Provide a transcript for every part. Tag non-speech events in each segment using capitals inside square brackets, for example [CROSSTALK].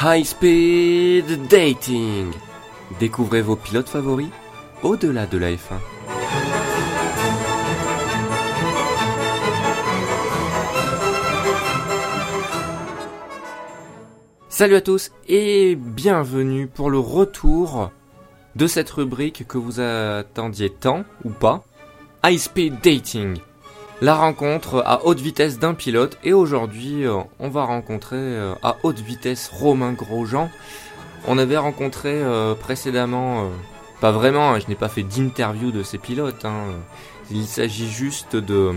High Speed Dating. Découvrez vos pilotes favoris au-delà de la F1. Salut à tous et bienvenue pour le retour de cette rubrique que vous attendiez tant ou pas, High Speed Dating. La rencontre à haute vitesse d'un pilote et aujourd'hui euh, on va rencontrer euh, à haute vitesse Romain Grosjean. On avait rencontré euh, précédemment, pas vraiment, hein, je n'ai pas fait d'interview de ces pilotes. Hein. Il s'agit juste de,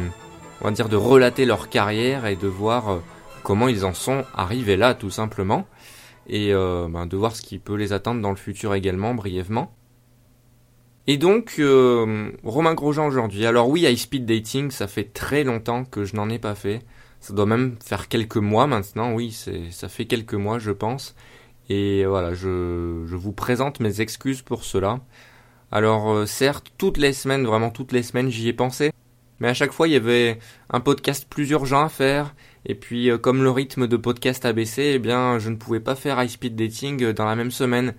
on va dire, de relater leur carrière et de voir comment ils en sont arrivés là tout simplement et ben, de voir ce qui peut les attendre dans le futur également brièvement. Et donc, euh, Romain Grosjean aujourd'hui. Alors oui, high speed dating, ça fait très longtemps que je n'en ai pas fait. Ça doit même faire quelques mois maintenant. Oui, ça fait quelques mois, je pense. Et voilà, je, je vous présente mes excuses pour cela. Alors euh, certes, toutes les semaines, vraiment toutes les semaines, j'y ai pensé. Mais à chaque fois, il y avait un podcast plus urgent à faire. Et puis, euh, comme le rythme de podcast a baissé, eh bien, je ne pouvais pas faire high speed dating dans la même semaine.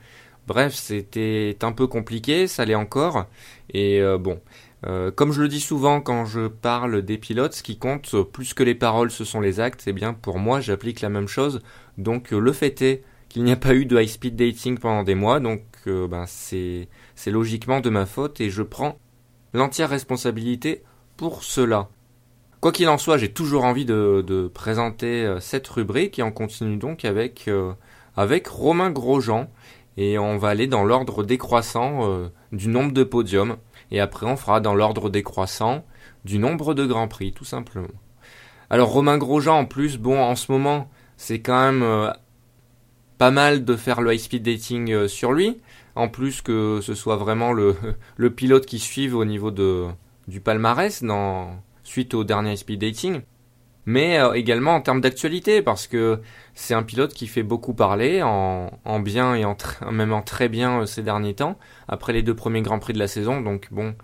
Bref, c'était un peu compliqué, ça l'est encore. Et euh, bon, euh, comme je le dis souvent quand je parle des pilotes, ce qui compte plus que les paroles, ce sont les actes. Eh bien, pour moi, j'applique la même chose. Donc, euh, le fait est qu'il n'y a pas eu de high-speed dating pendant des mois. Donc, ben, c'est logiquement de ma faute et je prends l'entière responsabilité pour cela. Quoi qu'il en soit, j'ai toujours envie de, de, présenter cette rubrique et on continue donc avec, avec Romain Grosjean et on va aller dans l'ordre décroissant euh, du nombre de podiums. Et après on fera dans l'ordre décroissant du nombre de grands prix tout simplement. Alors Romain Grosjean en plus, bon en ce moment c'est quand même euh, pas mal de faire le high speed dating euh, sur lui, en plus que ce soit vraiment le, [LAUGHS] le pilote qui suive au niveau de du palmarès dans suite au dernier high speed dating mais euh, également en termes d'actualité, parce que c'est un pilote qui fait beaucoup parler, en, en bien et en même en très bien euh, ces derniers temps, après les deux premiers Grands Prix de la saison, donc bon,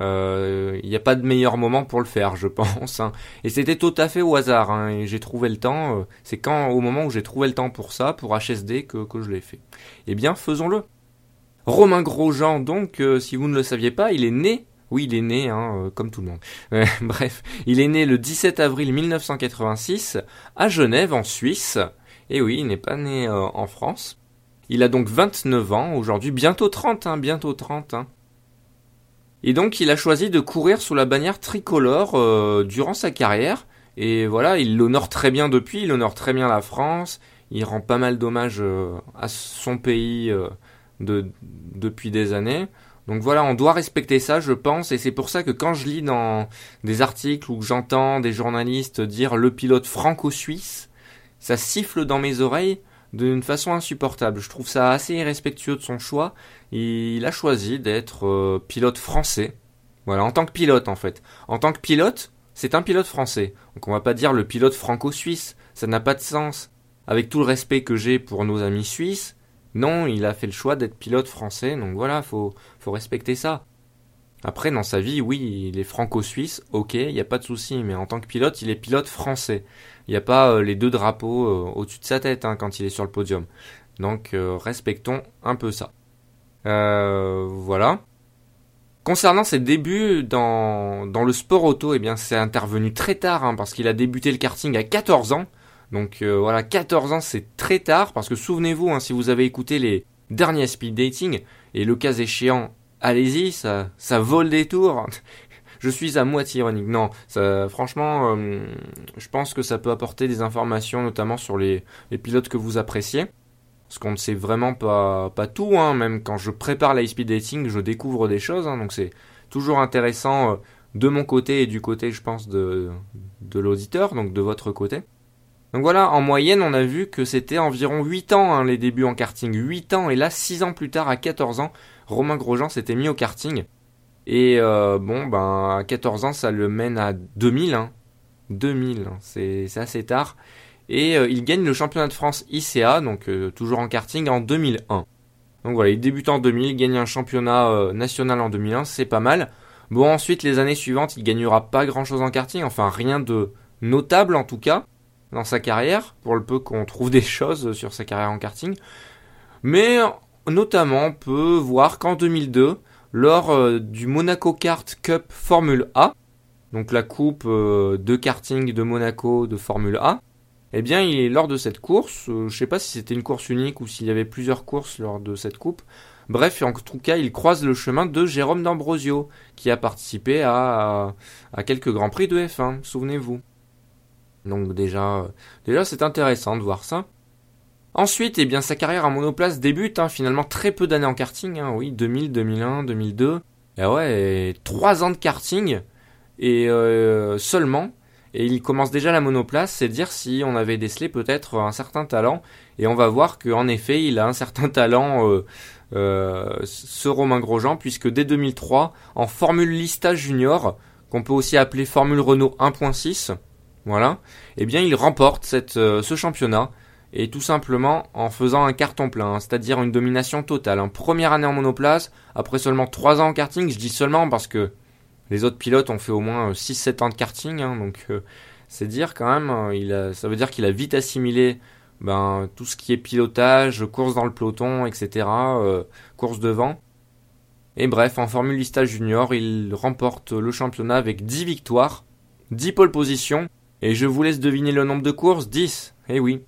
euh, il n'y a pas de meilleur moment pour le faire, je [LAUGHS] pense. Hein. Et c'était tout à fait au hasard, hein, et j'ai trouvé le temps, c'est quand au moment où j'ai trouvé le temps pour ça, pour HSD, que, que je l'ai fait. Eh bien, faisons-le. Romain Grosjean, donc, si vous ne le saviez pas, il est né oui, il est né, hein, euh, comme tout le monde. [LAUGHS] bref, il est né le 17 avril 1986 à Genève, en Suisse. Et oui, il n'est pas né euh, en France. Il a donc 29 ans aujourd'hui, bientôt 30, hein, bientôt 30. Hein. Et donc, il a choisi de courir sous la bannière tricolore euh, durant sa carrière. Et voilà, il l'honore très bien depuis, il honore très bien la France. Il rend pas mal d'hommages à son pays de, depuis des années. Donc voilà, on doit respecter ça, je pense, et c'est pour ça que quand je lis dans des articles ou que j'entends des journalistes dire le pilote franco-suisse, ça siffle dans mes oreilles d'une façon insupportable. Je trouve ça assez irrespectueux de son choix. Il a choisi d'être euh, pilote français. Voilà, en tant que pilote en fait. En tant que pilote, c'est un pilote français. Donc on va pas dire le pilote franco-suisse, ça n'a pas de sens. Avec tout le respect que j'ai pour nos amis suisses, non, il a fait le choix d'être pilote français, donc voilà, faut, faut respecter ça. Après, dans sa vie, oui, il est franco-suisse, ok, il n'y a pas de souci, mais en tant que pilote, il est pilote français. Il n'y a pas euh, les deux drapeaux euh, au-dessus de sa tête hein, quand il est sur le podium. Donc, euh, respectons un peu ça. voilà. Concernant ses débuts dans, le sport auto, eh bien, c'est intervenu très tard, hein, parce qu'il a débuté le karting à 14 ans. Donc euh, voilà, 14 ans c'est très tard parce que souvenez-vous, hein, si vous avez écouté les derniers speed dating et le cas échéant, allez-y, ça, ça vole des tours. [LAUGHS] je suis à moitié ironique. Non, franchement, euh, je pense que ça peut apporter des informations, notamment sur les, les pilotes que vous appréciez. Parce qu'on ne sait vraiment pas, tout, hein. même quand je prépare la speed dating, je découvre des choses, hein. donc c'est toujours intéressant euh, de mon côté et du côté, je pense, de l'auditeur, donc de votre côté. Donc voilà, en moyenne, on a vu que c'était environ 8 ans hein, les débuts en karting. 8 ans, et là, 6 ans plus tard, à 14 ans, Romain Grosjean s'était mis au karting. Et euh, bon, ben, à 14 ans, ça le mène à 2000. Hein. 2000, hein, c'est assez tard. Et euh, il gagne le championnat de France ICA, donc euh, toujours en karting, en 2001. Donc voilà, il débute en 2000, il gagne un championnat national en 2001, c'est pas mal. Bon, ensuite, les années suivantes, il gagnera pas grand chose en karting, enfin rien de notable en tout cas. Dans sa carrière, pour le peu qu'on trouve des choses sur sa carrière en karting. Mais notamment, on peut voir qu'en 2002, lors euh, du Monaco Kart Cup Formule A, donc la coupe euh, de karting de Monaco de Formule A, eh bien, il est lors de cette course, euh, je sais pas si c'était une course unique ou s'il y avait plusieurs courses lors de cette coupe. Bref, en tout cas, il croise le chemin de Jérôme D'Ambrosio, qui a participé à, à, quelques grands prix de F1, souvenez-vous. Donc déjà, déjà c'est intéressant de voir ça. Ensuite, eh bien, sa carrière en monoplace débute, hein, finalement très peu d'années en karting, hein, oui, 2000, 2001, 2002. Et ouais, trois ans de karting, et euh, seulement, et il commence déjà la monoplace, c'est dire si on avait décelé peut-être un certain talent, et on va voir qu'en effet, il a un certain talent, euh, euh, ce Romain Grosjean, puisque dès 2003, en Formule Lista Junior, qu'on peut aussi appeler Formule Renault 1.6, voilà, eh bien, il remporte cette, ce championnat, et tout simplement en faisant un carton plein, hein, c'est-à-dire une domination totale. En première année en monoplace, après seulement 3 ans en karting, je dis seulement parce que les autres pilotes ont fait au moins 6-7 euh, ans de karting, hein, donc euh, c'est dire quand même, hein, ça veut dire qu'il a vite assimilé ben, tout ce qui est pilotage, course dans le peloton, etc., euh, course devant. Et bref, en Formule Lista Junior, il remporte le championnat avec 10 victoires, 10 pole positions, et je vous laisse deviner le nombre de courses, 10. Eh oui,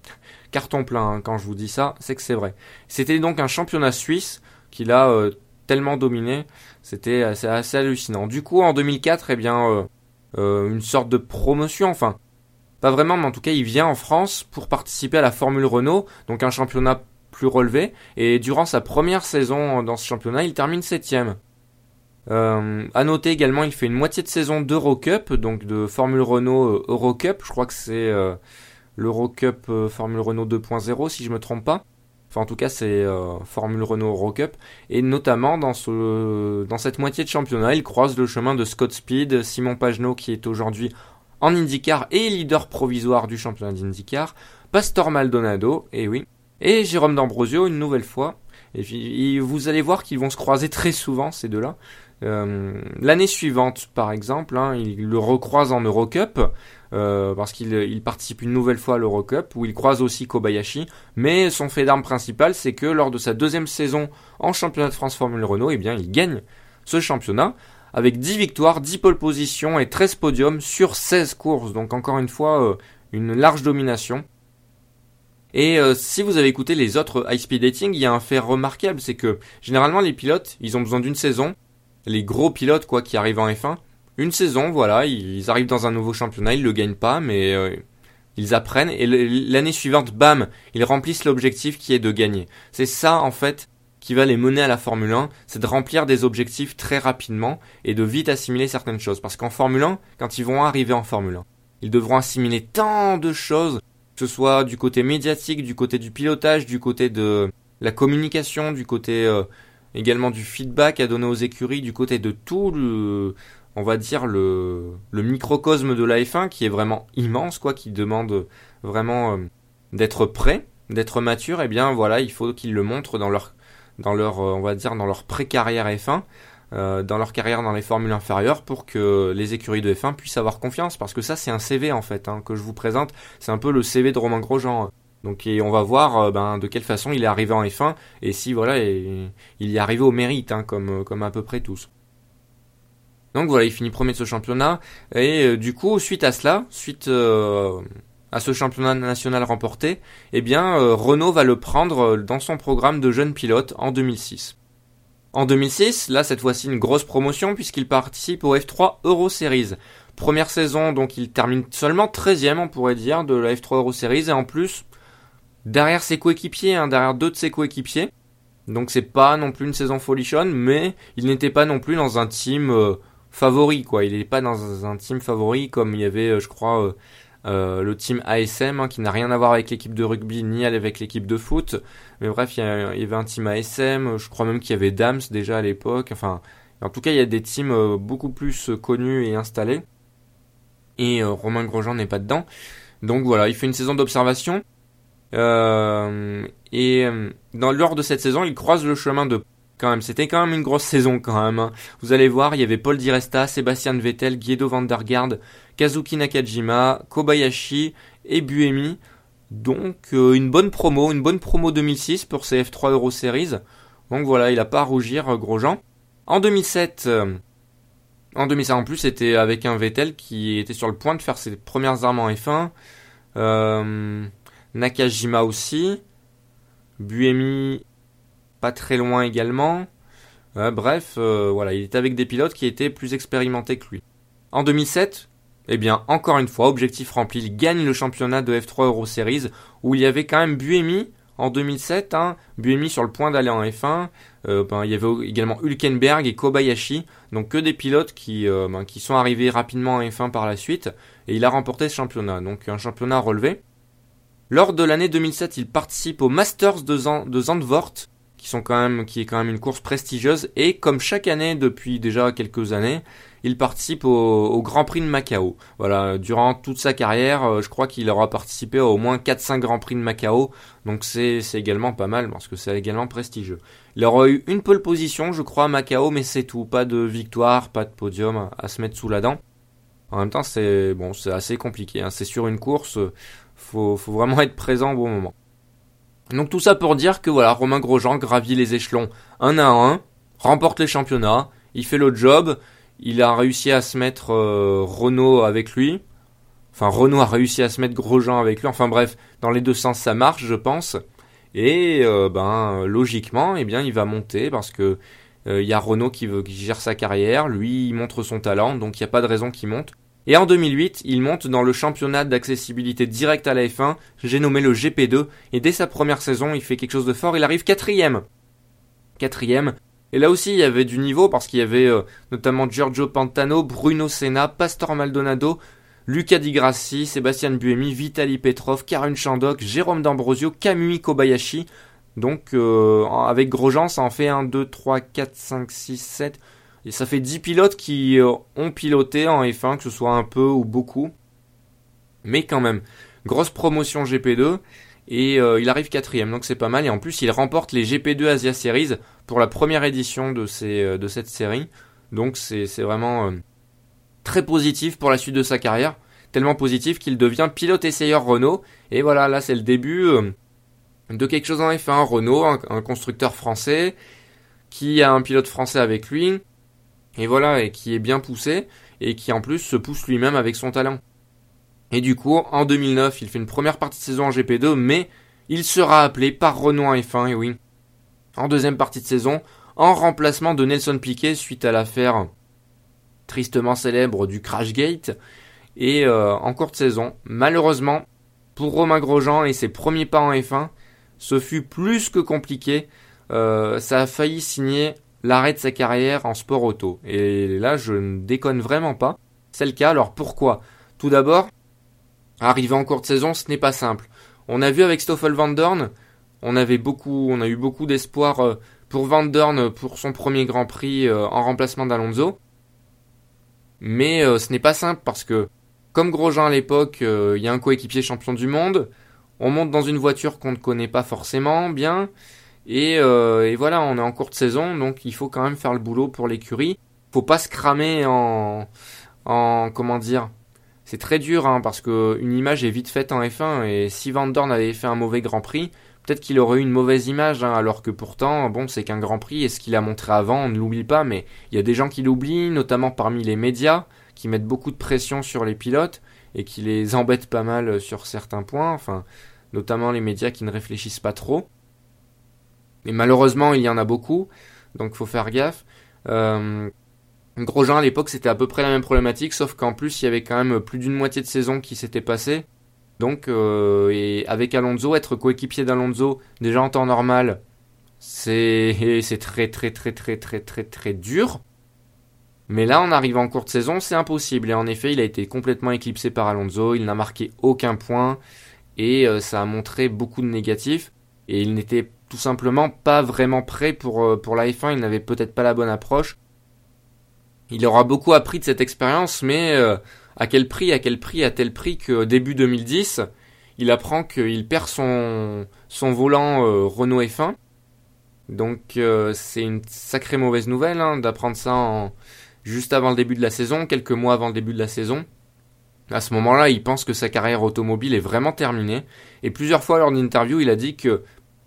carton plein hein, quand je vous dis ça, c'est que c'est vrai. C'était donc un championnat suisse qu'il a euh, tellement dominé, c'était assez, assez, hallucinant. Du coup, en 2004, eh bien, euh, euh, une sorte de promotion, enfin, pas vraiment, mais en tout cas, il vient en France pour participer à la Formule Renault, donc un championnat plus relevé, et durant sa première saison dans ce championnat, il termine septième. Euh, à noter également, il fait une moitié de saison d'Eurocup, donc de Formule Renault Eurocup. Je crois que c'est l'Eurocup euh, Formule Renault 2.0 si je me trompe pas. Enfin en tout cas c'est euh, Formule Renault Eurocup. Et notamment dans, ce, dans cette moitié de championnat, il croise le chemin de Scott Speed, Simon Pagenaud qui est aujourd'hui en IndyCar et leader provisoire du championnat d'IndyCar, Pastor Maldonado, et oui, et Jérôme D'Ambrosio une nouvelle fois. Et vous allez voir qu'ils vont se croiser très souvent ces deux-là. Euh, l'année suivante, par exemple, hein, il le recroise en Eurocup. Euh, parce qu'il participe une nouvelle fois à l'Eurocup où il croise aussi Kobayashi. Mais son fait d'arme principal, c'est que lors de sa deuxième saison en championnat de France Formule Renault, eh bien, il gagne ce championnat avec 10 victoires, 10 pole positions et 13 podiums sur 16 courses. Donc encore une fois, euh, une large domination. Et euh, si vous avez écouté les autres high speed dating, il y a un fait remarquable, c'est que généralement les pilotes, ils ont besoin d'une saison. Les gros pilotes quoi qui arrivent en F1, une saison, voilà, ils arrivent dans un nouveau championnat, ils le gagnent pas, mais euh, ils apprennent et l'année suivante, bam, ils remplissent l'objectif qui est de gagner. C'est ça en fait qui va les mener à la Formule 1, c'est de remplir des objectifs très rapidement et de vite assimiler certaines choses. Parce qu'en Formule 1, quand ils vont arriver en Formule 1, ils devront assimiler tant de choses, que ce soit du côté médiatique, du côté du pilotage, du côté de la communication, du côté euh, également du feedback à donner aux écuries, du côté de tout le, on va dire le, microcosme de la F1 qui est vraiment immense quoi, qui demande vraiment euh, d'être prêt, d'être mature. Et eh bien voilà, il faut qu'ils le montrent dans leur dans euh, on va dire dans leur pré-carrière F1. Euh, dans leur carrière dans les formules inférieures pour que les écuries de F1 puissent avoir confiance parce que ça c'est un CV en fait hein, que je vous présente c'est un peu le CV de Romain Grosjean donc on va voir ben, de quelle façon il est arrivé en F1 et si voilà il y est arrivé au mérite hein, comme comme à peu près tous donc voilà, il finit premier de ce championnat. Et euh, du coup, suite à cela, suite euh, à ce championnat national remporté, eh bien, euh, Renault va le prendre dans son programme de jeunes pilotes en 2006. En 2006, là cette fois-ci une grosse promotion puisqu'il participe au F3 Euro Series. Première saison, donc il termine seulement 13ème, on pourrait dire, de la F3 Euro Series et en plus, derrière ses coéquipiers, hein, derrière deux de ses coéquipiers. Donc c'est pas non plus une saison folichonne, mais il n'était pas non plus dans un team favori, quoi. Il n'est pas dans un team favori comme il y avait, euh, je crois, euh, euh, le team ASM, hein, qui n'a rien à voir avec l'équipe de rugby ni avec l'équipe de foot. Mais bref, il y, avait un team ASM, je crois même qu'il y avait Dams déjà à l'époque. Enfin, en tout cas, il y a des teams beaucoup plus connus et installés. Et Romain Grosjean n'est pas dedans. Donc voilà, il fait une saison d'observation. Et dans, lors de cette saison, il croise le chemin de quand même, c'était quand même une grosse saison quand même. Hein. Vous allez voir, il y avait Paul Di Resta, Sébastien Vettel, Guido van der Kazuki Nakajima, Kobayashi et Buemi. Donc euh, une bonne promo, une bonne promo 2006 pour ces F3 Euro Series. Donc voilà, il a pas à rougir, Grosjean. En 2007, en 2007 en plus, c'était avec un Vettel qui était sur le point de faire ses premières armes en F1. Nakajima aussi. Buemi pas très loin également. bref, euh, voilà, il était avec des pilotes qui étaient plus expérimentés que lui. En 2007, eh bien, encore une fois, objectif rempli, il gagne le championnat de F3 Euro Series, où il y avait quand même Buemi en 2007, hein, Buemi sur le point d'aller en F1, euh, ben, il y avait également Hülkenberg et Kobayashi, donc que des pilotes qui, euh, ben, qui sont arrivés rapidement en F1 par la suite, et il a remporté ce championnat, donc un championnat relevé. Lors de l'année 2007, il participe aux Masters de, Zandvoort, qui sont quand même, qui est quand même une course prestigieuse, et comme chaque année depuis déjà quelques années, il participe au, Grand Prix de Macao. Voilà, durant toute sa carrière, euh, je crois qu'il aura participé à au moins 4-5 Grands Prix de Macao, donc c'est également pas mal parce que c'est également prestigieux. Il aura eu une pole position, je crois, à Macao, mais c'est tout, pas de victoire, pas de podium à se mettre sous la dent. En même temps, c'est bon, c'est assez compliqué. Hein. C'est sur une course, faut, vraiment être présent au bon moment. Donc tout ça pour dire que voilà, Romain Grosjean gravit les échelons un à un, remporte les championnats, il fait le job, il a réussi à se mettre euh, Renault avec lui. Enfin, Renault a réussi à se mettre Grosjean avec lui. Enfin bref, dans les deux sens ça marche, je pense. Et euh, ben logiquement, eh bien il va monter parce que euh, il y a Renault qui, veut, qui gère sa carrière, lui il montre son talent, donc il n'y a pas de raison qu'il monte. Et en 2008, il monte dans le championnat d'accessibilité directe à la F1, j'ai nommé le GP2, et dès sa première saison, il fait quelque chose de fort, il arrive quatrième. Quatrième. Et là aussi, il y avait du niveau, parce qu'il y avait euh, notamment Giorgio Pantano, Bruno Senna, Pastor Maldonado, Luca Di Grassi, Sébastien Buemi, Vitali Petrov, Karun Chandok, Jérôme D'Ambrosio, Kamui Kobayashi. Donc, euh, avec Grosjean, ça en fait 1, 2, 3, 4, 5, 6, 7... Et ça fait 10 pilotes qui euh, ont piloté en F1, que ce soit un peu ou beaucoup. Mais quand même, grosse promotion GP2. Et euh, il arrive quatrième, donc c'est pas mal. Et en plus, il remporte les GP2 Asia Series pour la première édition de, euh, de cette série. Donc c'est vraiment très positif pour la suite de sa carrière. Tellement positif qu'il devient pilote essayeur Renault. Et voilà, là c'est le début de quelque chose en F1. Renault, un constructeur français, qui a un pilote français avec lui, et voilà, et qui est bien poussé, et qui en plus se pousse lui-même avec son talent. Et du coup, en 2009, il fait une première partie de saison en GP2, mais il sera appelé par Renault en F1, et oui. En deuxième partie de saison, en remplacement de Nelson Piquet suite à l'affaire tristement célèbre du Crashgate. Et euh, en courte saison, malheureusement, pour Romain Grosjean et ses premiers pas en F1, ce fut plus que compliqué. Euh, ça a failli signer l'arrêt de sa carrière en sport auto. Et là, je ne déconne vraiment pas. C'est le cas, alors pourquoi? Tout d'abord, arriver en courte saison, ce n'est pas simple. On a vu avec Stoffel Van Dorn, on avait beaucoup, on a eu beaucoup d'espoir euh, pour Van Dorn pour son premier Grand Prix euh, en remplacement d'Alonso. Mais euh, ce n'est pas simple parce que, comme Grosjean à l'époque, il y a un coéquipier champion du monde, on monte dans une voiture qu'on ne connaît pas forcément bien, euh, et, voilà, on est en courte saison, donc il faut quand même faire le boulot pour l'écurie. Faut pas se cramer en, en comment dire. C'est très dur hein, parce que une image est vite faite en F1 et si Van Dorn avait fait un mauvais Grand Prix, peut-être qu'il aurait eu une mauvaise image, hein, alors que pourtant, bon, c'est qu'un Grand Prix et ce qu'il a montré avant, on ne l'oublie pas, mais il y a des gens qui l'oublient, notamment parmi les médias, qui mettent beaucoup de pression sur les pilotes et qui les embêtent pas mal sur certains points, enfin, notamment les médias qui ne réfléchissent pas trop. Mais malheureusement, il y en a beaucoup, donc faut faire gaffe. Euh, Grosjean à l'époque c'était à peu près la même problématique, sauf qu'en plus il y avait quand même plus d'une moitié de saison qui s'était passée. Donc euh, et avec Alonso, être coéquipier d'Alonso déjà en temps normal, c'est [LAUGHS] c'est très très très très très très très dur. Mais là, en arrivant en courte saison, c'est impossible. Et en effet, il a été complètement éclipsé par Alonso. Il n'a marqué aucun point et euh, ça a montré beaucoup de négatifs. Et il n'était tout simplement pas vraiment prêt pour, euh, pour la F1, il n'avait peut-être pas la bonne approche. Il aura beaucoup appris de cette expérience, mais euh, à quel prix, à quel prix, à tel prix que début 2010, il apprend qu'il perd son, son volant euh, Renault F1. Donc c'est une sacrée mauvaise nouvelle hein, d'apprendre ça juste avant le début de la saison, quelques mois avant le début de la saison. À ce moment-là, il pense que sa carrière automobile est vraiment terminée. Et plusieurs fois lors d'interview, il a dit que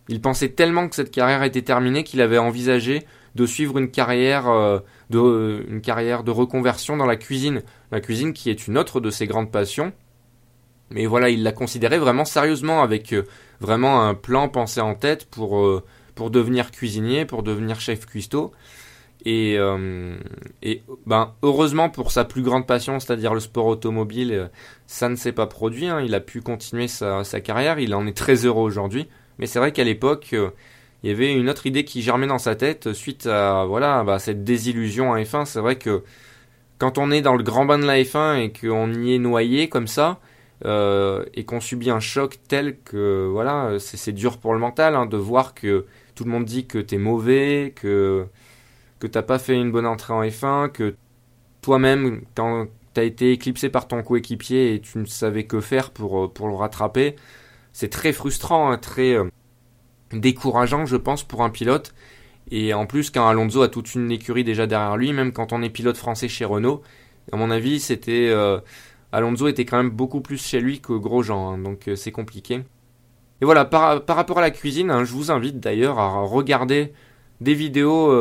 il pensait tellement que cette carrière était terminée qu'il avait envisagé de suivre une carrière euh, de une carrière de reconversion dans la cuisine, la cuisine qui est une autre de ses grandes passions. Mais voilà, il l'a considéré vraiment sérieusement avec euh, vraiment un plan pensé en tête pour euh, devenir cuisinier, pour devenir chef cuistot. Et, ben, heureusement pour sa plus grande passion, c'est-à-dire le sport automobile, ça ne s'est pas produit. Hein. Il a pu continuer sa, carrière. Il en est très heureux aujourd'hui. Mais c'est vrai qu'à l'époque, il y avait une autre idée qui germait dans sa tête suite à voilà bah, cette désillusion à F1. C'est vrai que quand on est dans le grand bain de la F1 et qu'on y est noyé comme ça euh, et qu'on subit un choc tel que voilà c'est dur pour le mental hein, de voir que tout le monde dit que t'es mauvais, que que t'as pas fait une bonne entrée en F1, que toi-même t'as été éclipsé par ton coéquipier et tu ne savais que faire pour le rattraper. C'est très frustrant, hein, très euh, décourageant, je pense, pour un pilote. Et en plus, quand Alonso a toute une écurie déjà derrière lui, même quand on est pilote français chez Renault, à mon avis, c'était euh, Alonso était quand même beaucoup plus chez lui que Grosjean, hein, donc euh, c'est compliqué. Et voilà, par, rapport à la cuisine, hein, je vous invite d'ailleurs à regarder des vidéos,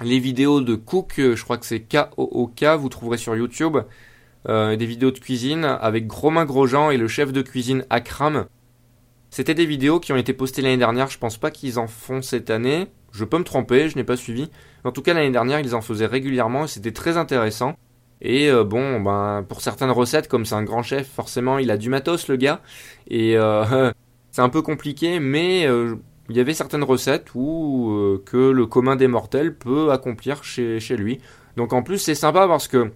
les vidéos de Cook, je crois que c'est K-O-O-K, vous trouverez sur YouTube, des vidéos de cuisine avec Romain Grosjean et le chef de cuisine Akram. C'était des vidéos qui ont été postées l'année dernière, je pense pas qu'ils en font cette année. Je peux me tromper, je n'ai pas suivi. En tout cas, l'année dernière, ils en faisaient régulièrement et c'était très intéressant. Et euh, bon, ben pour certaines recettes, comme c'est un grand chef, forcément, il a du matos le gars. Et euh, [LAUGHS] c'est un peu compliqué, mais euh, il y avait certaines recettes où que le commun des mortels peut accomplir chez, chez lui. Donc en plus, c'est sympa parce que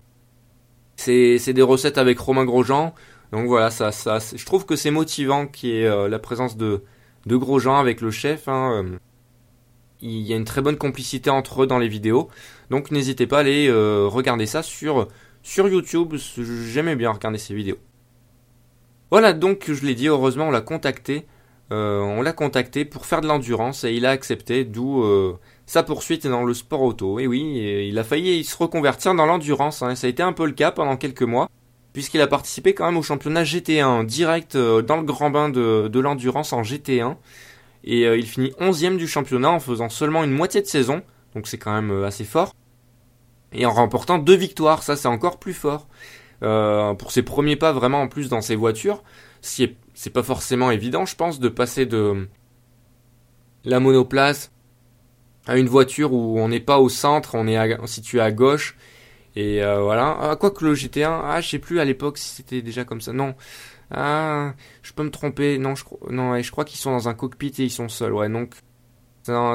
c'est des recettes avec Romain Grosjean. Donc voilà, ça, je trouve que c'est motivant qu'il y euh, la présence de, de Grosjean avec le chef. Hein, euh. il y a une très bonne complicité entre eux dans les vidéos. Donc n'hésitez pas à aller euh, regarder ça sur, sur YouTube. J'aimais bien regarder ces vidéos. Voilà, donc je l'ai dit, heureusement on l'a contacté. On l'a contacté pour faire de l'endurance et il a accepté, d'où sa poursuite dans le sport auto. Et oui, il a failli se reconvertir dans l'endurance. Hein. Ça a été un peu le cas pendant quelques mois puisqu'il a participé quand même au championnat GT1 direct euh, dans le grand bain de, l'endurance en GT1. Et euh, il finit 11ème du championnat en faisant seulement une moitié de saison, donc c'est quand même euh, assez fort. Et en remportant deux victoires, ça c'est encore plus fort. pour ses premiers pas vraiment en plus dans ses voitures, c'est pas forcément évident je pense de passer de la monoplace à une voiture où on n'est pas au centre, on est situé à gauche et euh, voilà. Ah, quoi que le GT1, ah, je sais plus à l'époque si c'était déjà comme ça. Non. Ah, je peux me tromper. Non, je, non, je crois qu'ils sont dans un cockpit et ils sont seuls. Ouais, donc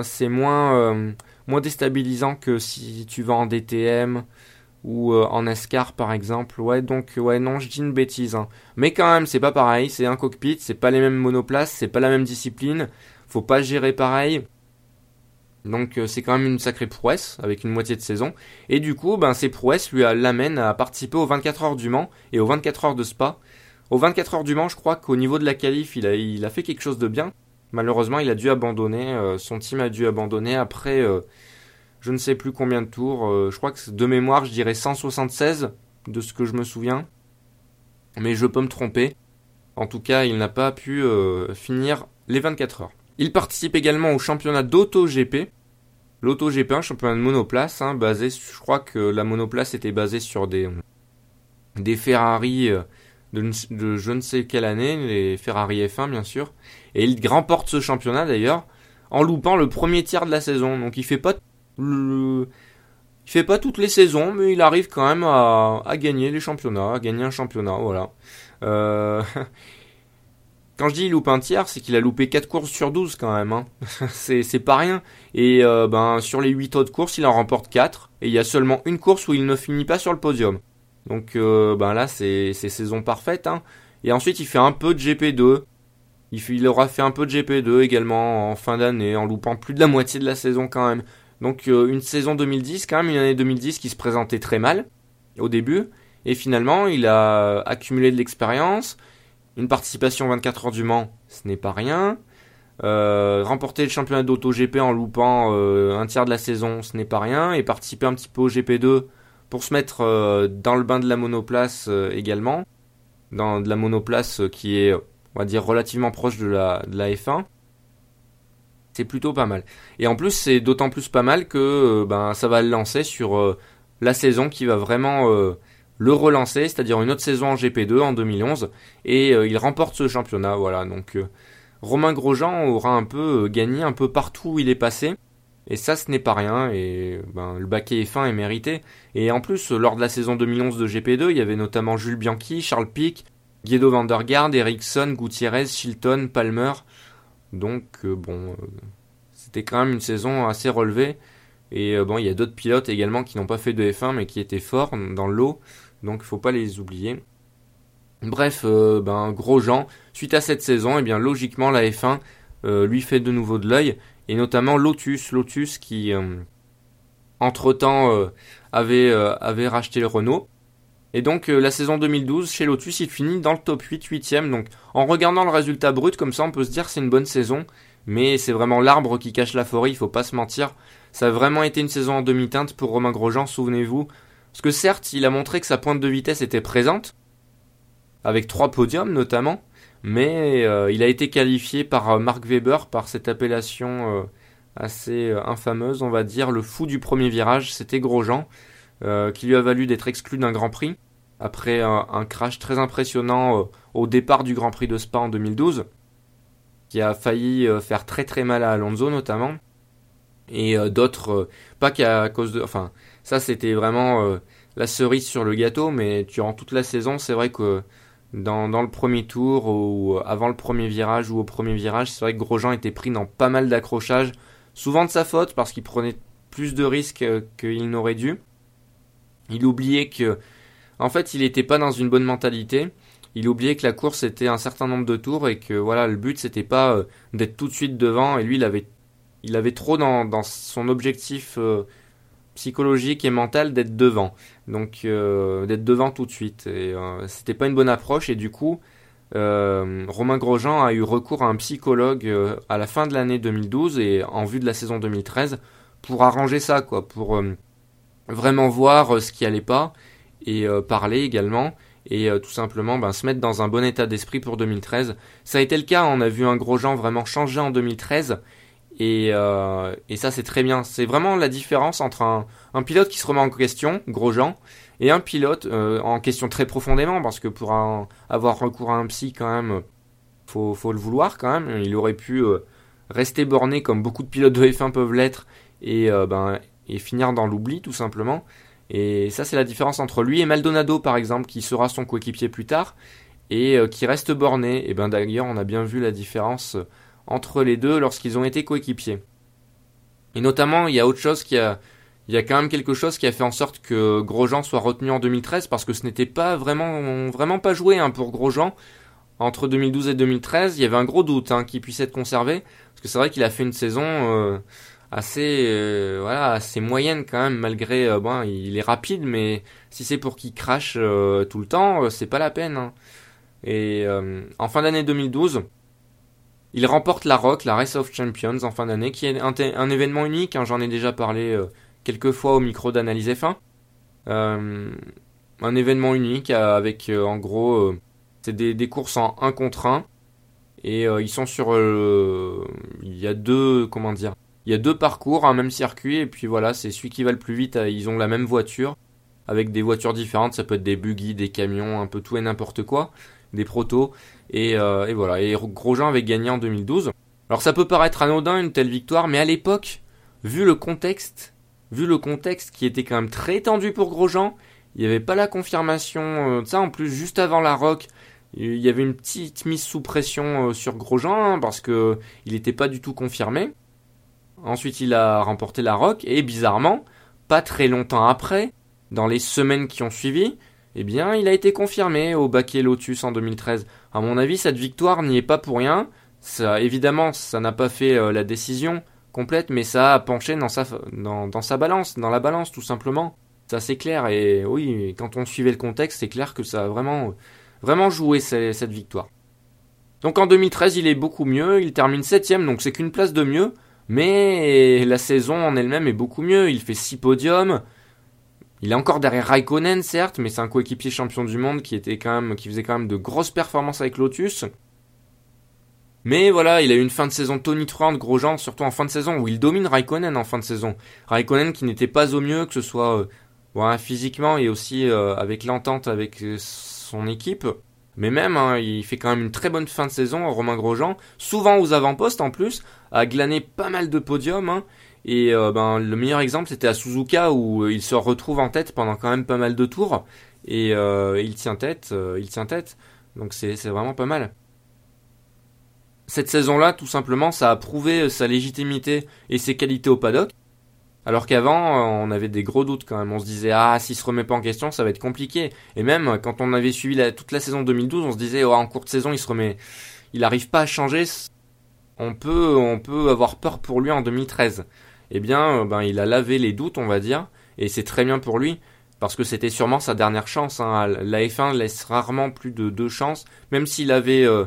c'est moins, euh, moins déstabilisant que si tu vas en DTM ou euh, en NASCAR par exemple. Ouais, donc ouais, non, je dis une bêtise. Hein. Mais quand même, c'est pas pareil. C'est un cockpit, c'est pas les mêmes monoplaces, c'est pas la même discipline. Faut pas gérer pareil. Donc euh, c'est quand même une sacrée prouesse avec une moitié de saison. Et du coup, ben, ces prouesses lui l'amènent à participer aux 24 heures du Mans et aux 24 heures de Spa. Aux 24 heures du Mans, je crois qu'au niveau de la qualif, il a, il a fait quelque chose de bien. Malheureusement, il a dû abandonner. Euh, son team a dû abandonner après euh, je ne sais plus combien de tours. je crois que de mémoire, je dirais 176 de ce que je me souviens. Mais je peux me tromper. En tout cas, il n'a pas pu finir les 24 heures. Il participe également au championnat d'auto-GP. L'auto-GP, un championnat de monoplace, hein, basé, je crois que la monoplace était basée sur des, des Ferrari euh, de, je ne sais quelle année, les Ferrari F1 bien sûr. Et il remporte ce championnat d'ailleurs en loupant le premier tiers de la saison. Donc il fait pas il fait pas toutes les saisons, mais il arrive quand même à, gagner les championnats, à gagner un championnat, voilà. Euh, [LAUGHS] Quand je dis il loupe un tiers, c'est qu'il a loupé 4 courses sur 12 quand même. Hein. [LAUGHS] c'est pas rien. Et euh, ben sur les 8 autres courses, il en remporte 4. Et il y a seulement une course où il ne finit pas sur le podium. Donc euh, ben là, c'est saison parfaite. Hein. Et ensuite, il fait un peu de GP2. Il, il aura fait un peu de GP2 également en fin d'année, en loupant plus de la moitié de la saison quand même. Donc euh, une saison 2010, quand même une année 2010 qui se présentait très mal au début. Et finalement, il a accumulé de l'expérience. Une participation 24 heures du Mans, ce n'est pas rien. Euh, remporter le championnat d'auto GP en loupant euh, un tiers de la saison, ce n'est pas rien. Et participer un petit peu au GP2, pour se mettre dans le bain de la monoplace également, dans de la monoplace qui est, on va dire, relativement proche de la, de la F1. C'est plutôt pas mal. Et en plus, c'est d'autant plus pas mal que ben, ça va le lancer sur la saison qui va vraiment le relancer, c'est-à-dire une autre saison en GP2 en 2011, et euh, il remporte ce championnat. Voilà, donc euh, Romain Grosjean aura un peu euh, gagné un peu partout où il est passé, et ça ce n'est pas rien, et ben, le baquet est fin et mérité. Et en plus, lors de la saison 2011 de GP2, il y avait notamment Jules Bianchi, Charles Pic, Guido van der Garde, Ericsson, Gutiérrez, Chilton, Palmer. Donc bon, c'était quand même une saison assez relevée. Et bon, il y a d'autres pilotes également qui n'ont pas fait de F1 mais qui étaient forts dans l'eau donc il faut pas les oublier. Bref, euh, ben, Grosjean, suite à cette saison, eh bien logiquement la F1 euh, lui fait de nouveau de l'œil, et notamment Lotus, Lotus qui euh, entre-temps avait racheté le Renault. Et donc la saison 2012 chez Lotus, il finit dans le top 8, 8ème. Donc en regardant le résultat brut comme ça, on peut se dire c'est une bonne saison, mais c'est vraiment l'arbre qui cache la forêt, il faut pas se mentir. Ça a vraiment été une saison en demi-teinte pour Romain Grosjean, souvenez-vous. Parce que certes, il a montré que sa pointe de vitesse était présente, avec trois podiums notamment, mais euh, il a été qualifié par euh, Mark Webber par cette appellation euh, assez infameuse, on va dire, le fou du premier virage, c'était Grosjean, qui lui a valu d'être exclu d'un Grand Prix, après un, crash très impressionnant au départ du Grand Prix de Spa en 2012, qui a failli faire très très mal à Alonso notamment, et d'autres, pas qu'à cause de... Enfin, ça, c'était vraiment euh, la cerise sur le gâteau, mais durant toute la saison, c'est vrai que dans, le premier tour ou avant le premier virage ou au premier virage, c'est vrai que Grosjean était pris dans pas mal d'accrochages, souvent de sa faute parce qu'il prenait plus de risques euh, qu'il n'aurait dû. Il oubliait que, en fait, il n'était pas dans une bonne mentalité. Il oubliait que la course était un certain nombre de tours et que voilà, le but c'était pas euh, d'être tout de suite devant. Et lui, il avait, il avait trop dans, son objectif psychologique et mental d'être devant. Donc euh, d'être devant tout de suite. Et euh, c'était pas une bonne approche et du coup euh, Romain Grosjean a eu recours à un psychologue à la fin de l'année 2012 et en vue de la saison 2013 pour arranger ça quoi, pour vraiment voir ce qui allait pas et parler également et tout simplement ben, se mettre dans un bon état d'esprit pour 2013. Ça a été le cas, on a vu un Grosjean vraiment changer en 2013 euh, et, ça, c'est très bien. C'est vraiment la différence entre un, pilote qui se remet en question, Grosjean, et un pilote euh, en question très profondément, parce que pour avoir recours à un psy, quand même, faut, faut le vouloir quand même. Il aurait pu euh, rester borné comme beaucoup de pilotes de F1 peuvent l'être et, ben, et finir dans l'oubli, tout simplement. Et ça, c'est la différence entre lui et Maldonado, par exemple, qui sera son coéquipier plus tard et qui reste borné. Et ben d'ailleurs, on a bien vu la différence entre les deux lorsqu'ils ont été coéquipiers. Et notamment, il y a autre chose qui a, il y a quand même quelque chose qui a fait en sorte que Grosjean soit retenu en 2013 parce que ce n'était pas vraiment, vraiment pas joué hein, pour Grosjean. Entre 2012 et 2013, il y avait un gros doute hein, qu'il puisse être conservé parce que c'est vrai qu'il a fait une saison euh, assez, euh, voilà, assez moyenne quand même malgré, euh, bon, il est rapide, mais si c'est pour qu'il crache tout le temps, c'est pas la peine. Hein. Et en fin d'année 2012, il remporte la Rock, la Race of Champions en fin d'année, qui est un, événement unique, hein, j'en ai déjà parlé euh, quelques fois au micro d'analyse F1. Euh, un événement unique euh, avec en gros c'est des, courses en 1 contre 1 et ils sont sur il y a deux comment dire il y a deux parcours un même circuit et puis voilà c'est celui qui va le plus vite ils ont la même voiture avec des voitures différentes ça peut être des buggy des camions un peu tout et n'importe quoi des protos. Euh, et, voilà. Et Grosjean avait gagné en 2012. Alors ça peut paraître anodin une telle victoire, mais à l'époque, vu le contexte, vu le contexte qui était quand même très tendu pour Grosjean, il n'y avait pas la confirmation euh, ça. En plus, juste avant la Rock, il y avait une petite mise sous pression euh, sur Grosjean hein, parce que il n'était pas du tout confirmé. Ensuite, il a remporté la Rock et bizarrement, pas très longtemps après, dans les semaines qui ont suivi, eh bien, il a été confirmé au baquet Lotus en 2013. À mon avis, cette victoire n'y est pas pour rien. Ça, évidemment, ça n'a pas fait euh, la décision complète, mais ça a penché dans sa, balance, dans la balance, tout simplement. Ça, c'est clair. Et oui, quand on suivait le contexte, c'est clair que ça a vraiment, vraiment joué cette victoire. Donc en 2013, il est beaucoup mieux. Il termine septième, donc c'est qu'une place de mieux. Mais la saison en elle-même est beaucoup mieux. Il fait 6 podiums, Il est encore derrière Raikkonen, certes, mais c'est un coéquipier champion du monde qui était quand même, faisait quand même de grosses performances avec Lotus. Mais voilà, il a eu une fin de saison tonitruante, Grosjean, surtout en fin de saison, où il domine Raikkonen en fin de saison. Raikkonen qui n'était pas au mieux, que ce soit euh, physiquement et aussi euh, avec l'entente avec euh, son équipe. Mais même, hein, il fait quand même une très bonne fin de saison, Romain Grosjean, souvent aux avant-postes en plus, a glané pas mal de podiums. Hein. et ben, le meilleur exemple, c'était à Suzuka, où il se retrouve en tête pendant quand même pas mal de tours. Et il tient tête, il tient tête. Donc c'est vraiment pas mal cette saison-là, tout simplement, ça a prouvé sa légitimité et ses qualités au paddock. Alors qu'avant, euh, on avait des gros doutes quand même. On se disait, ah, s'il se remet pas en question, ça va être compliqué. Et même, quand on avait suivi toute la saison 2012, on se disait, oh, en courte saison, il se remet, il n'arrive pas à changer. On peut, on peut avoir peur pour lui en 2013. Eh bien, euh, ben, il a lavé les doutes, on va dire. Et c'est très bien pour lui. Parce que c'était sûrement sa dernière chance. Hein. La F1 laisse rarement plus de deux chances. Même s'il avait, euh,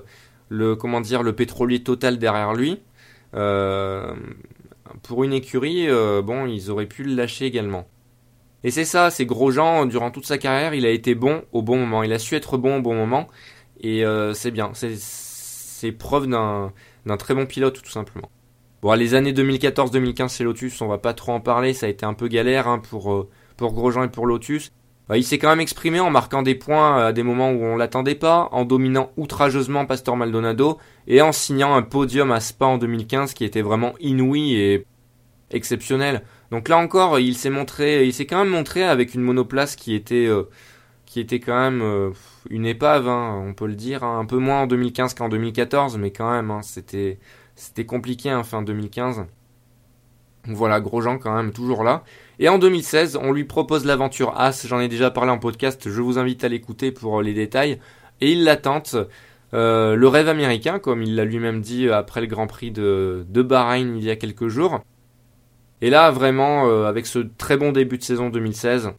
le comment le pétrolier total derrière lui. Euh, pour une écurie, bon, ils auraient pu le lâcher également. Et c'est ça, c'est Grosjean, durant toute sa carrière, il a été bon au bon moment. Il a su être bon au bon moment. Et c'est bien. C'est preuve d'un très bon pilote, tout simplement. Bon, les années 2014-2015 chez Lotus, on va pas trop en parler. Ça a été un peu galère hein, pour, pour Grosjean et pour Lotus. Bah, il s'est quand même exprimé en marquant des points à des moments où on l'attendait pas, en dominant outrageusement Pastor Maldonado et en signant un podium à Spa en 2015 qui était vraiment inouï et exceptionnel. Donc là encore, il s'est montré, il s'est quand même montré avec une monoplace qui était euh, qui était quand même euh, une épave, hein, on peut le dire, hein. un peu moins en 2015 qu'en 2014, mais quand même, hein, c'était compliqué en fin 2015. Voilà, Grosjean quand même toujours là. Et en 2016, on lui propose l'aventure As, j'en ai déjà parlé en podcast, je vous invite à l'écouter pour les détails. Et il la tente. Euh, le rêve américain, comme il l'a lui-même dit après le Grand Prix de, de Bahreïn il y a quelques jours. Et là, vraiment, euh, avec ce très bon début de saison 2016,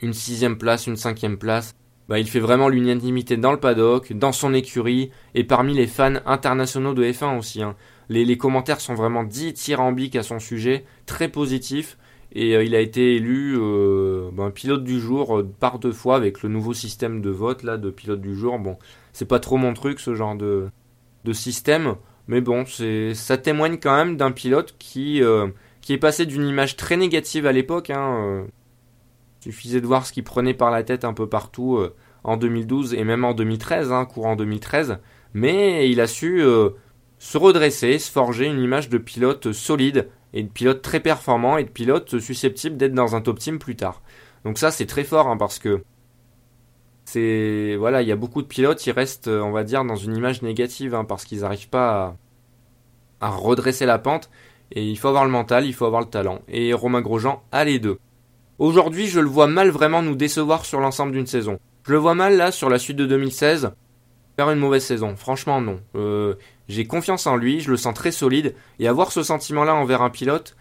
une sixième place, une cinquième place, bah, il fait vraiment l'unanimité dans le paddock, dans son écurie, et parmi les fans internationaux de F1 aussi. Hein. Les, commentaires sont vraiment dithyrambiques à son sujet, très positifs. Et euh, il a été élu euh, ben, pilote du jour euh, par deux fois avec le nouveau système de vote là de pilote du jour. Bon, c'est pas trop mon truc ce genre de, de système, mais bon, ça témoigne quand même d'un pilote qui qui est passé d'une image très négative à l'époque. Hein, suffisait de voir ce qu'il prenait par la tête un peu partout en 2012 et même en 2013, hein, courant 2013. Mais il a su se redresser, se forger une image de pilote solide et de pilote très performant et de pilote susceptible d'être dans un top team plus tard. Donc ça c'est très fort hein, parce que c'est voilà il y a beaucoup de pilotes qui restent on va dire dans une image négative hein, parce qu'ils n'arrivent pas à, redresser la pente et il faut avoir le mental, il faut avoir le talent et Romain Grosjean a les deux. Aujourd'hui je le vois mal vraiment nous décevoir sur l'ensemble d'une saison. Je le vois mal là sur la suite de 2016 faire une mauvaise saison. Franchement, non. Euh, j'ai confiance en lui, je le sens très solide. Et avoir ce sentiment-là envers un pilote,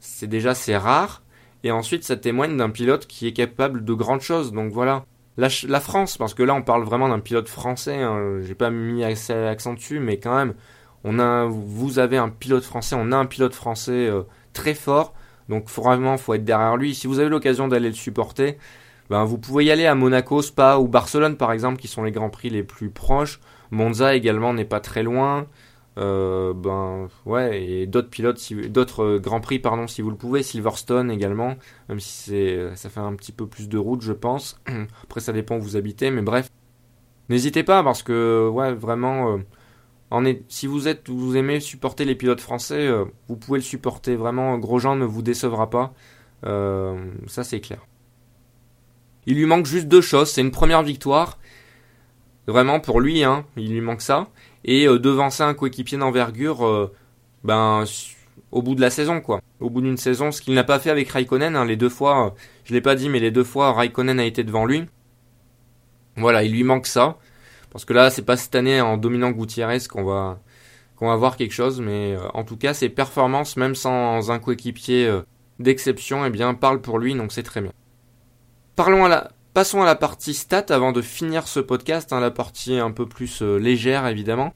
c'est déjà c'est rare. Et ensuite, ça témoigne d'un pilote qui est capable de grandes choses. Donc voilà. La, France, parce que là, on parle vraiment d'un pilote français. Hein. J'ai pas mis assez accent dessus, mais quand même, on a, vous avez un pilote français, on a un pilote français euh, très fort. Donc vraiment, faut être derrière lui. Si vous avez l'occasion d'aller le supporter, ben, vous pouvez y aller à Monaco, Spa ou Barcelone par exemple, qui sont les grands prix les plus proches. Monza également n'est pas très loin. Euh, ben ouais, et d'autres pilotes, d'autres euh, grands prix pardon, si vous le pouvez. Silverstone également, même si c'est, ça fait un petit peu plus de route, je pense. [CLEARS THROAT] Après, ça dépend où vous habitez, mais bref, n'hésitez pas parce que ouais, vraiment. Euh, si vous êtes, vous aimez supporter les pilotes français, vous pouvez le supporter. Vraiment, Grosjean ne vous décevra pas. ça, c'est clair. Il lui manque juste deux choses. C'est une première victoire. Vraiment pour lui, hein, il lui manque ça. Et euh, devancer un coéquipier d'envergure, euh, ben au bout de la saison, quoi. Au bout d'une saison, ce qu'il n'a pas fait avec Raikkonen, hein, les deux fois, je l'ai pas dit, mais les deux fois, Raikkonen a été devant lui. Voilà, il lui manque ça. Parce que là, c'est pas cette année en dominant Gutiérrez qu'on va, voir quelque chose, mais euh, en tout cas, ses performances, même sans un coéquipier d'exception, eh bien, parlent pour lui, donc c'est très bien. Parlons à passons à la partie stats avant de finir ce podcast, hein, la partie un peu plus euh, légère évidemment.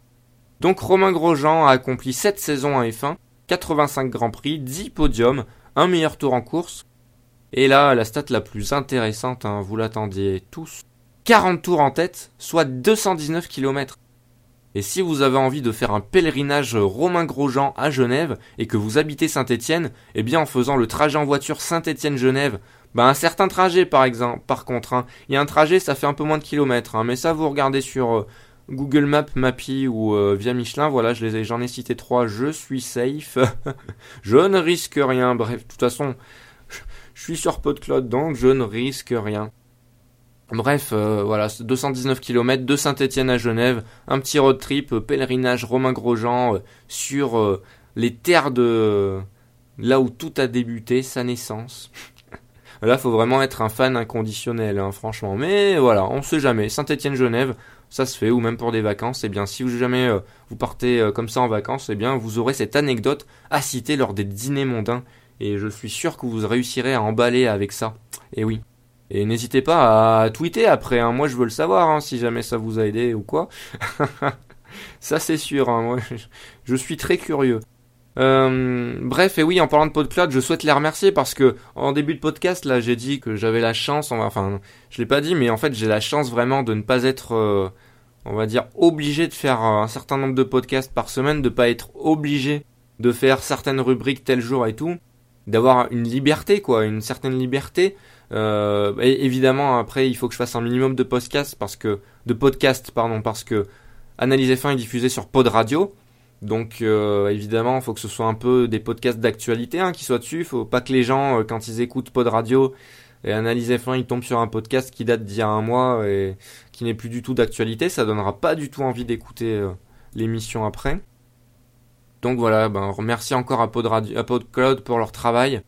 Donc Romain Grosjean a accompli 7 saisons en F1, 85 Grands Prix, 10 podiums, un meilleur tour en course. Et là, la stat la plus intéressante, hein, vous l'attendiez tous. 40 tours en tête, soit 219 km. Et si vous avez envie de faire un pèlerinage Romain Grosjean à Genève et que vous habitez Saint-Étienne, eh bien en faisant le trajet en voiture Saint-Étienne-Genève, bah un certain trajet par exemple, par contre, hein, un trajet ça fait un peu moins de kilomètres, hein, mais ça vous regardez sur euh, Google Maps, Mappy ou euh, via Michelin, voilà, je les j'en ai cité trois, je suis safe, [LAUGHS] je ne risque rien, bref, de toute façon, je suis sur PodCloud donc je ne risque rien. Bref, euh, voilà, 219 km de Saint-Étienne à Genève, un petit road trip, euh, pèlerinage Romain Grosjean euh, sur les terres de là où tout a débuté, sa naissance. [LAUGHS] Là, faut vraiment être un fan inconditionnel, hein, franchement. Mais voilà, on sait jamais. Saint-Étienne-Genève, ça se fait, ou même pour des vacances. Eh bien, si vous jamais vous partez comme ça en vacances, eh bien, vous aurez cette anecdote à citer lors des dîners mondains. Et je suis sûr que vous réussirez à emballer avec ça. Et eh oui. Et n'hésitez pas à tweeter après, hein. moi je veux le savoir, hein, si jamais ça vous a aidé ou quoi. [LAUGHS] ça c'est sûr, hein. moi je, suis très curieux. Euh, bref, et oui, en parlant de PodCloud, je souhaite les remercier parce que en début de podcast, là, j'ai dit que j'avais la chance, enfin, je l'ai pas dit, mais en fait, j'ai la chance vraiment de ne pas être, euh, on va dire, obligé de faire un certain nombre de podcasts par semaine, de pas être obligé de faire certaines rubriques tel jour et tout, d'avoir une liberté, quoi, une certaine liberté euh, évidemment, après, il faut que je fasse un minimum de podcasts parce que de podcasts, pardon, parce que Analyse F1 est diffusé sur Pod Radio. Donc euh, évidemment, il faut que ce soit un peu des podcasts d'actualité hein, qui soient dessus. Faut pas que les gens, euh, quand ils écoutent Pod Radio et Analyse F1, ils tombent sur un podcast qui date d'il y a un mois et qui n'est plus du tout d'actualité. Ça donnera pas du tout envie d'écouter euh, l'émission après. Donc voilà, ben, remercie encore à Pod, Radio, à PodCloud pour leur travail.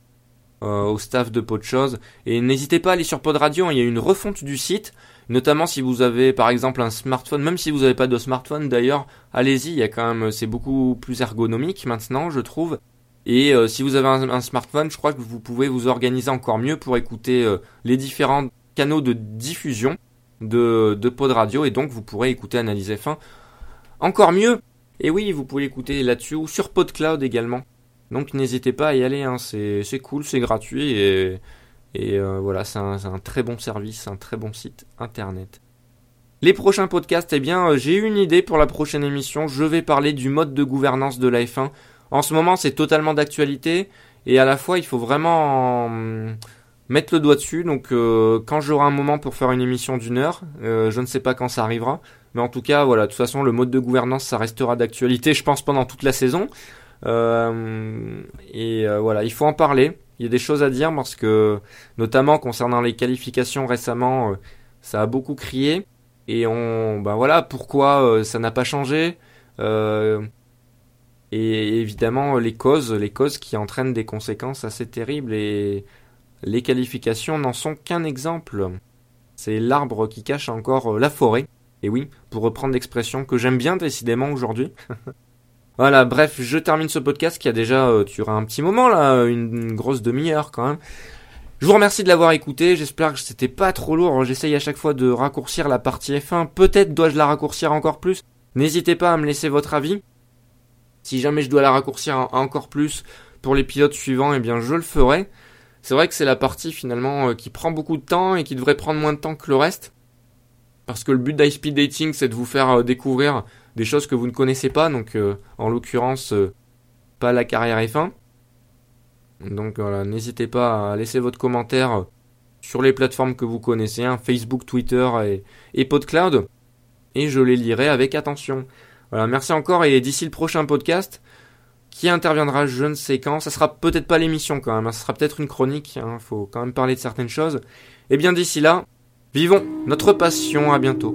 Euh, au staff de Podchose. Et n'hésitez pas à aller sur Pod Radio, hein, il y a une refonte du site, notamment si vous avez par exemple un smartphone, même si vous n'avez pas de smartphone d'ailleurs, allez-y, il a quand c'est beaucoup plus ergonomique maintenant, je trouve. Et euh, si vous avez un, smartphone, je crois que vous pouvez vous organiser encore mieux pour écouter euh, les différents canaux de diffusion de, de Pod Radio, et donc vous pourrez écouter Analyse F1 encore mieux. Et oui, vous pouvez l'écouter là-dessus ou sur PodCloud également. Donc n'hésitez pas à y aller, hein. c'est cool, c'est gratuit et, euh, voilà, c'est un, très bon service, un très bon site internet. Les prochains podcasts, eh bien, euh, j'ai une idée pour la prochaine émission. Je vais parler du mode de gouvernance de la F1. En ce moment, c'est totalement d'actualité et à la fois, il faut vraiment mettre le doigt dessus. Donc, euh, quand j'aurai un moment pour faire une émission d'une heure, je ne sais pas quand ça arrivera, mais en tout cas, voilà, de toute façon, le mode de gouvernance, ça restera d'actualité, je pense, pendant toute la saison. Euh, et euh, voilà, il faut en parler. Il y a des choses à dire parce que, notamment concernant les qualifications récemment, euh, ça a beaucoup crié. Et on, ben voilà, pourquoi ça n'a pas changé. et évidemment, les causes, les causes qui entraînent des conséquences assez terribles. Et les qualifications n'en sont qu'un exemple. C'est l'arbre qui cache encore la forêt. Et oui, pour reprendre l'expression que j'aime bien décidément aujourd'hui. [LAUGHS] Voilà, bref, je termine ce podcast qui a déjà, euh, un petit moment là, une, grosse demi-heure quand même. Je vous remercie de l'avoir écouté, j'espère que c'était pas trop lourd, j'essaye à chaque fois de raccourcir la partie F1, peut-être dois-je la raccourcir encore plus. N'hésitez pas à me laisser votre avis. Si jamais je dois la raccourcir encore plus pour les pilotes suivants, eh bien je le ferai. C'est vrai que c'est la partie finalement euh, qui prend beaucoup de temps et qui devrait prendre moins de temps que le reste. Parce que le but d'High Dating, c'est de vous faire euh, découvrir des choses que vous ne connaissez pas, donc euh, en l'occurrence euh, pas la carrière F1. Donc voilà, n'hésitez pas à laisser votre commentaire sur les plateformes que vous connaissez, hein, Facebook, Twitter et, PodCloud, et je les lirai avec attention. Voilà, merci encore et d'ici le prochain podcast, qui interviendra je ne sais quand, ça sera peut-être pas l'émission quand même, hein, ça sera peut-être une chronique, hein, faut quand même parler de certaines choses. Et bien d'ici là, vivons notre passion, à bientôt.